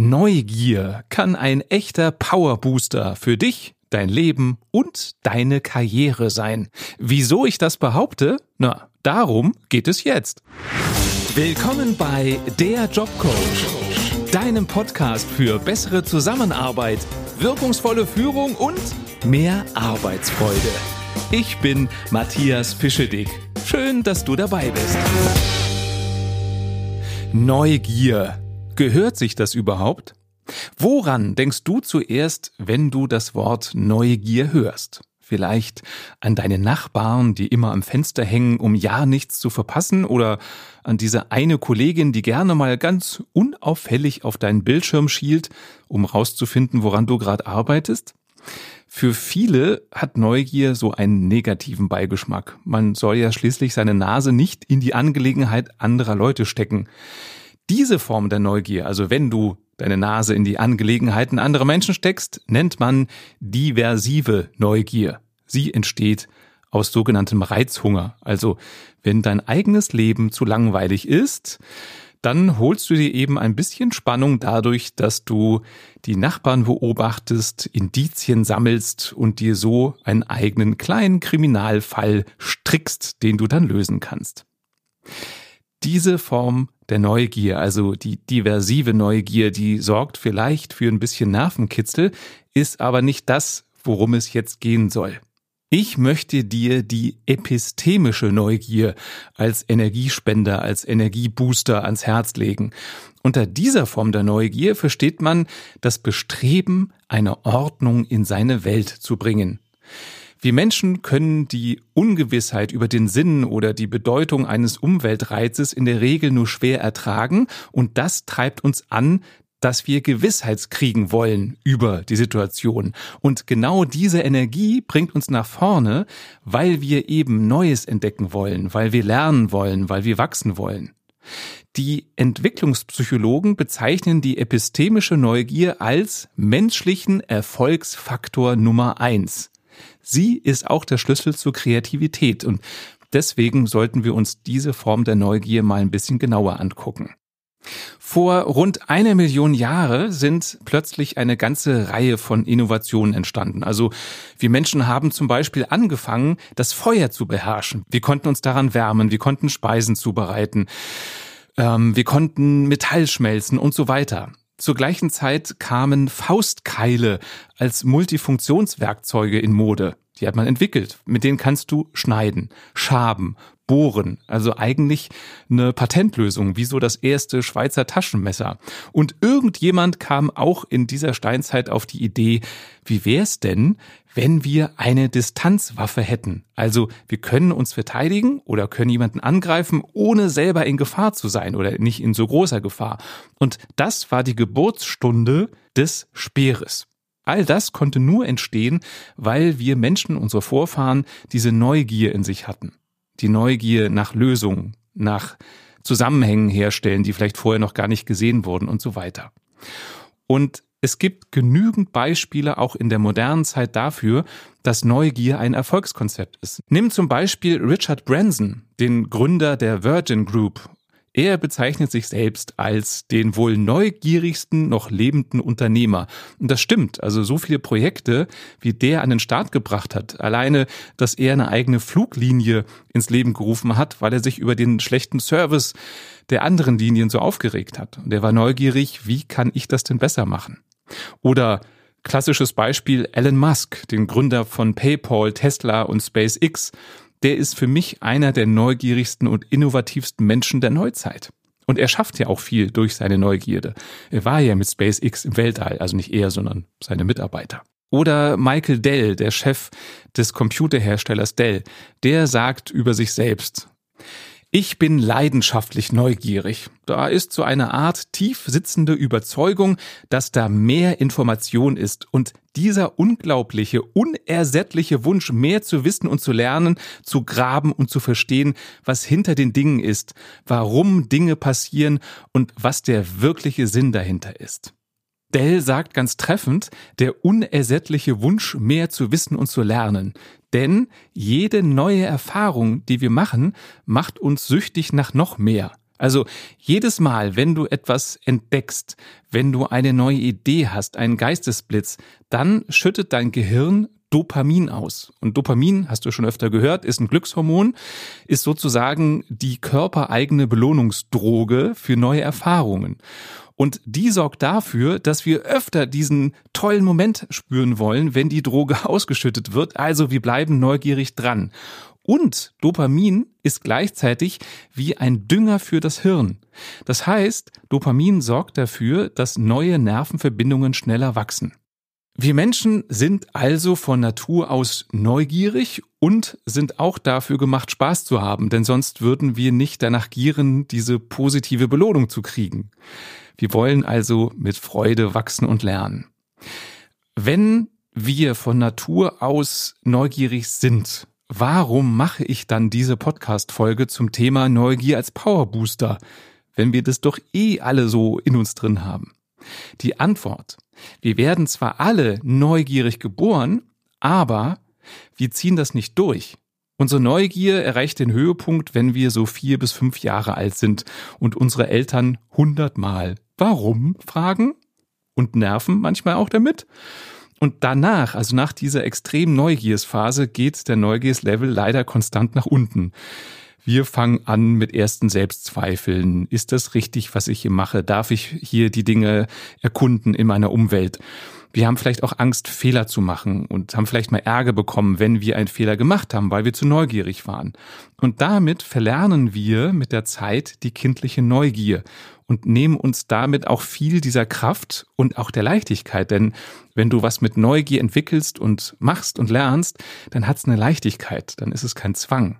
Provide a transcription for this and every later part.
Neugier kann ein echter Powerbooster für dich, dein Leben und deine Karriere sein. Wieso ich das behaupte? Na, darum geht es jetzt. Willkommen bei Der Jobcoach, deinem Podcast für bessere Zusammenarbeit, wirkungsvolle Führung und mehr Arbeitsfreude. Ich bin Matthias Fischedick. Schön, dass du dabei bist. Neugier Gehört sich das überhaupt? Woran denkst du zuerst, wenn du das Wort Neugier hörst? Vielleicht an deine Nachbarn, die immer am Fenster hängen, um ja nichts zu verpassen, oder an diese eine Kollegin, die gerne mal ganz unauffällig auf deinen Bildschirm schielt, um rauszufinden, woran du gerade arbeitest? Für viele hat Neugier so einen negativen Beigeschmack. Man soll ja schließlich seine Nase nicht in die Angelegenheit anderer Leute stecken. Diese Form der Neugier, also wenn du deine Nase in die Angelegenheiten anderer Menschen steckst, nennt man diversive Neugier. Sie entsteht aus sogenanntem Reizhunger. Also wenn dein eigenes Leben zu langweilig ist, dann holst du dir eben ein bisschen Spannung dadurch, dass du die Nachbarn beobachtest, Indizien sammelst und dir so einen eigenen kleinen Kriminalfall strickst, den du dann lösen kannst. Diese Form der Neugier, also die diversive Neugier, die sorgt vielleicht für ein bisschen Nervenkitzel, ist aber nicht das, worum es jetzt gehen soll. Ich möchte dir die epistemische Neugier als Energiespender, als Energiebooster ans Herz legen. Unter dieser Form der Neugier versteht man das Bestreben, eine Ordnung in seine Welt zu bringen. Wir Menschen können die Ungewissheit über den Sinn oder die Bedeutung eines Umweltreizes in der Regel nur schwer ertragen und das treibt uns an, dass wir Gewissheit kriegen wollen über die Situation. Und genau diese Energie bringt uns nach vorne, weil wir eben Neues entdecken wollen, weil wir lernen wollen, weil wir wachsen wollen. Die Entwicklungspsychologen bezeichnen die epistemische Neugier als menschlichen Erfolgsfaktor Nummer eins. Sie ist auch der Schlüssel zur Kreativität und deswegen sollten wir uns diese Form der Neugier mal ein bisschen genauer angucken. Vor rund einer Million Jahre sind plötzlich eine ganze Reihe von Innovationen entstanden. Also wir Menschen haben zum Beispiel angefangen, das Feuer zu beherrschen. Wir konnten uns daran wärmen, wir konnten Speisen zubereiten, ähm, wir konnten Metall schmelzen und so weiter. Zur gleichen Zeit kamen Faustkeile als Multifunktionswerkzeuge in Mode. Die hat man entwickelt. Mit denen kannst du schneiden, schaben, bohren. Also eigentlich eine Patentlösung, wie so das erste Schweizer Taschenmesser. Und irgendjemand kam auch in dieser Steinzeit auf die Idee, wie wär's denn, wenn wir eine Distanzwaffe hätten? Also wir können uns verteidigen oder können jemanden angreifen, ohne selber in Gefahr zu sein oder nicht in so großer Gefahr. Und das war die Geburtsstunde des Speeres. All das konnte nur entstehen, weil wir Menschen, unsere Vorfahren, diese Neugier in sich hatten die Neugier nach Lösungen, nach Zusammenhängen herstellen, die vielleicht vorher noch gar nicht gesehen wurden und so weiter. Und es gibt genügend Beispiele auch in der modernen Zeit dafür, dass Neugier ein Erfolgskonzept ist. Nimm zum Beispiel Richard Branson, den Gründer der Virgin Group er bezeichnet sich selbst als den wohl neugierigsten noch lebenden Unternehmer. Und das stimmt. Also so viele Projekte, wie der an den Start gebracht hat. Alleine, dass er eine eigene Fluglinie ins Leben gerufen hat, weil er sich über den schlechten Service der anderen Linien so aufgeregt hat. Und er war neugierig, wie kann ich das denn besser machen? Oder klassisches Beispiel Elon Musk, den Gründer von PayPal, Tesla und SpaceX der ist für mich einer der neugierigsten und innovativsten Menschen der Neuzeit. Und er schafft ja auch viel durch seine Neugierde. Er war ja mit SpaceX im Weltall, also nicht er, sondern seine Mitarbeiter. Oder Michael Dell, der Chef des Computerherstellers Dell, der sagt über sich selbst, ich bin leidenschaftlich neugierig. Da ist so eine Art tief sitzende Überzeugung, dass da mehr Information ist und dieser unglaubliche, unersättliche Wunsch, mehr zu wissen und zu lernen, zu graben und zu verstehen, was hinter den Dingen ist, warum Dinge passieren und was der wirkliche Sinn dahinter ist. Dell sagt ganz treffend, der unersättliche Wunsch, mehr zu wissen und zu lernen. Denn jede neue Erfahrung, die wir machen, macht uns süchtig nach noch mehr. Also jedes Mal, wenn du etwas entdeckst, wenn du eine neue Idee hast, einen Geistesblitz, dann schüttet dein Gehirn Dopamin aus. Und Dopamin, hast du schon öfter gehört, ist ein Glückshormon, ist sozusagen die körpereigene Belohnungsdroge für neue Erfahrungen. Und die sorgt dafür, dass wir öfter diesen tollen Moment spüren wollen, wenn die Droge ausgeschüttet wird. Also wir bleiben neugierig dran. Und Dopamin ist gleichzeitig wie ein Dünger für das Hirn. Das heißt, Dopamin sorgt dafür, dass neue Nervenverbindungen schneller wachsen. Wir Menschen sind also von Natur aus neugierig und sind auch dafür gemacht, Spaß zu haben, denn sonst würden wir nicht danach gieren, diese positive Belohnung zu kriegen. Wir wollen also mit Freude wachsen und lernen. Wenn wir von Natur aus neugierig sind, warum mache ich dann diese Podcast-Folge zum Thema Neugier als Powerbooster, wenn wir das doch eh alle so in uns drin haben? Die Antwort. Wir werden zwar alle neugierig geboren, aber wir ziehen das nicht durch. Unsere Neugier erreicht den Höhepunkt, wenn wir so vier bis fünf Jahre alt sind und unsere Eltern hundertmal warum fragen und nerven manchmal auch damit. Und danach, also nach dieser extremen Neugiersphase, geht der Neugierslevel leider konstant nach unten. Wir fangen an mit ersten Selbstzweifeln. Ist das richtig, was ich hier mache? Darf ich hier die Dinge erkunden in meiner Umwelt? Wir haben vielleicht auch Angst, Fehler zu machen und haben vielleicht mal Ärger bekommen, wenn wir einen Fehler gemacht haben, weil wir zu neugierig waren. Und damit verlernen wir mit der Zeit die kindliche Neugier und nehmen uns damit auch viel dieser Kraft und auch der Leichtigkeit. Denn wenn du was mit Neugier entwickelst und machst und lernst, dann hat es eine Leichtigkeit, dann ist es kein Zwang.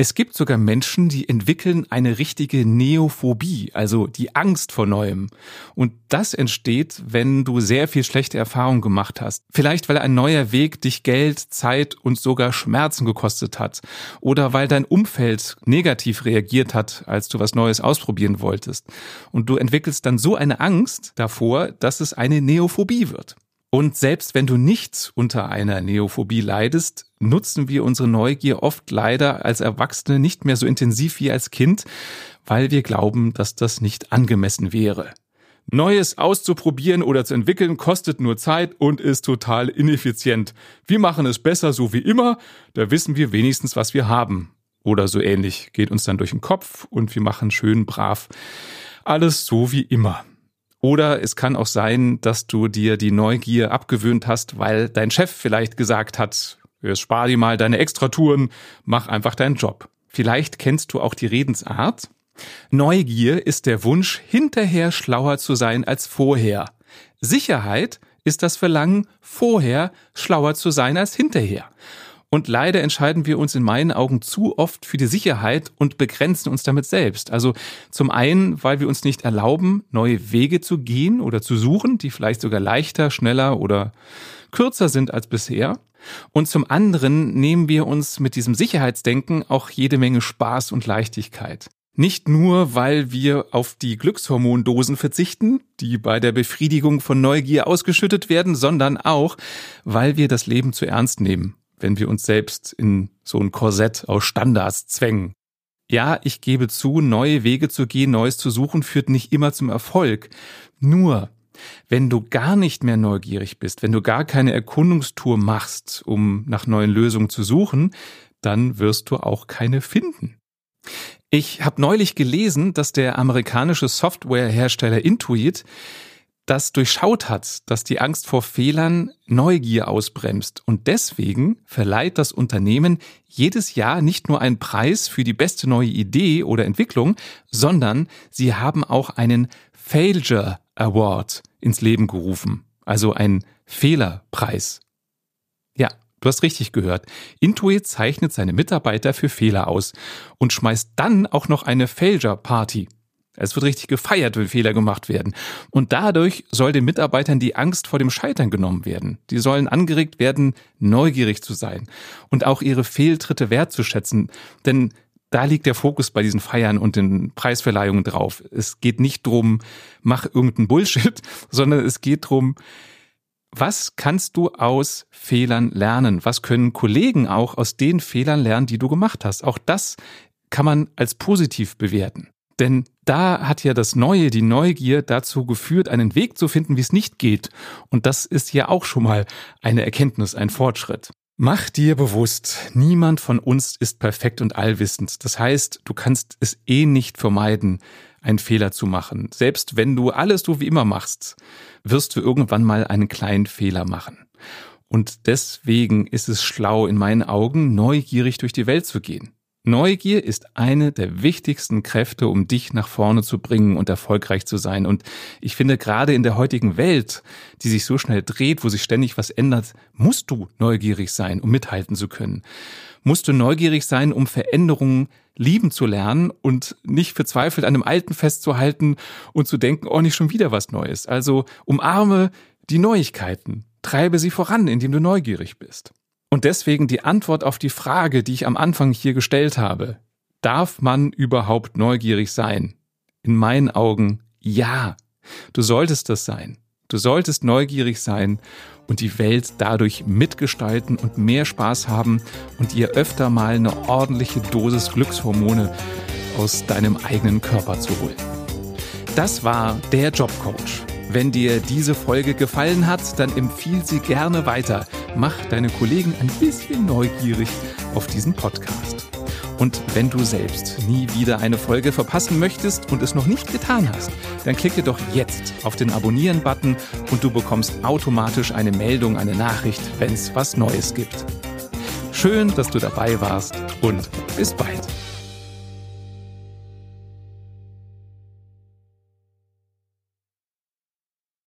Es gibt sogar Menschen, die entwickeln eine richtige Neophobie, also die Angst vor Neuem. Und das entsteht, wenn du sehr viel schlechte Erfahrungen gemacht hast. Vielleicht weil ein neuer Weg dich Geld, Zeit und sogar Schmerzen gekostet hat. Oder weil dein Umfeld negativ reagiert hat, als du was Neues ausprobieren wolltest. Und du entwickelst dann so eine Angst davor, dass es eine Neophobie wird. Und selbst wenn du nicht unter einer Neophobie leidest, nutzen wir unsere Neugier oft leider als Erwachsene nicht mehr so intensiv wie als Kind, weil wir glauben, dass das nicht angemessen wäre. Neues auszuprobieren oder zu entwickeln kostet nur Zeit und ist total ineffizient. Wir machen es besser so wie immer, da wissen wir wenigstens, was wir haben. Oder so ähnlich geht uns dann durch den Kopf und wir machen schön brav alles so wie immer. Oder es kann auch sein, dass du dir die Neugier abgewöhnt hast, weil dein Chef vielleicht gesagt hat, spar dir mal deine Extratouren, mach einfach deinen Job. Vielleicht kennst du auch die Redensart. Neugier ist der Wunsch, hinterher schlauer zu sein als vorher. Sicherheit ist das Verlangen, vorher schlauer zu sein als hinterher. Und leider entscheiden wir uns in meinen Augen zu oft für die Sicherheit und begrenzen uns damit selbst. Also zum einen, weil wir uns nicht erlauben, neue Wege zu gehen oder zu suchen, die vielleicht sogar leichter, schneller oder kürzer sind als bisher. Und zum anderen nehmen wir uns mit diesem Sicherheitsdenken auch jede Menge Spaß und Leichtigkeit. Nicht nur, weil wir auf die Glückshormondosen verzichten, die bei der Befriedigung von Neugier ausgeschüttet werden, sondern auch, weil wir das Leben zu ernst nehmen wenn wir uns selbst in so ein Korsett aus Standards zwängen. Ja, ich gebe zu, neue Wege zu gehen, Neues zu suchen, führt nicht immer zum Erfolg. Nur, wenn du gar nicht mehr neugierig bist, wenn du gar keine Erkundungstour machst, um nach neuen Lösungen zu suchen, dann wirst du auch keine finden. Ich habe neulich gelesen, dass der amerikanische Softwarehersteller Intuit das durchschaut hat, dass die Angst vor Fehlern Neugier ausbremst. Und deswegen verleiht das Unternehmen jedes Jahr nicht nur einen Preis für die beste neue Idee oder Entwicklung, sondern sie haben auch einen Failure Award ins Leben gerufen. Also einen Fehlerpreis. Ja, du hast richtig gehört. Intuit zeichnet seine Mitarbeiter für Fehler aus und schmeißt dann auch noch eine Failure Party. Es wird richtig gefeiert, wenn Fehler gemacht werden. Und dadurch soll den Mitarbeitern die Angst vor dem Scheitern genommen werden. Die sollen angeregt werden, neugierig zu sein und auch ihre Fehltritte wertzuschätzen. Denn da liegt der Fokus bei diesen Feiern und den Preisverleihungen drauf. Es geht nicht drum, mach irgendeinen Bullshit, sondern es geht drum, was kannst du aus Fehlern lernen? Was können Kollegen auch aus den Fehlern lernen, die du gemacht hast? Auch das kann man als positiv bewerten. Denn da hat ja das Neue, die Neugier dazu geführt, einen Weg zu finden, wie es nicht geht. Und das ist ja auch schon mal eine Erkenntnis, ein Fortschritt. Mach dir bewusst, niemand von uns ist perfekt und allwissend. Das heißt, du kannst es eh nicht vermeiden, einen Fehler zu machen. Selbst wenn du alles so wie immer machst, wirst du irgendwann mal einen kleinen Fehler machen. Und deswegen ist es schlau, in meinen Augen, neugierig durch die Welt zu gehen. Neugier ist eine der wichtigsten Kräfte, um dich nach vorne zu bringen und erfolgreich zu sein. Und ich finde, gerade in der heutigen Welt, die sich so schnell dreht, wo sich ständig was ändert, musst du neugierig sein, um mithalten zu können. Musst du neugierig sein, um Veränderungen lieben zu lernen und nicht verzweifelt an einem Alten festzuhalten und zu denken, oh, nicht schon wieder was Neues. Also umarme die Neuigkeiten, treibe sie voran, indem du neugierig bist. Und deswegen die Antwort auf die Frage, die ich am Anfang hier gestellt habe. Darf man überhaupt neugierig sein? In meinen Augen ja. Du solltest das sein. Du solltest neugierig sein und die Welt dadurch mitgestalten und mehr Spaß haben und dir öfter mal eine ordentliche Dosis Glückshormone aus deinem eigenen Körper zu holen. Das war der Jobcoach. Wenn dir diese Folge gefallen hat, dann empfiehl sie gerne weiter. Mach deine Kollegen ein bisschen neugierig auf diesen Podcast. Und wenn du selbst nie wieder eine Folge verpassen möchtest und es noch nicht getan hast, dann klicke doch jetzt auf den Abonnieren-Button und du bekommst automatisch eine Meldung, eine Nachricht, wenn es was Neues gibt. Schön, dass du dabei warst und bis bald.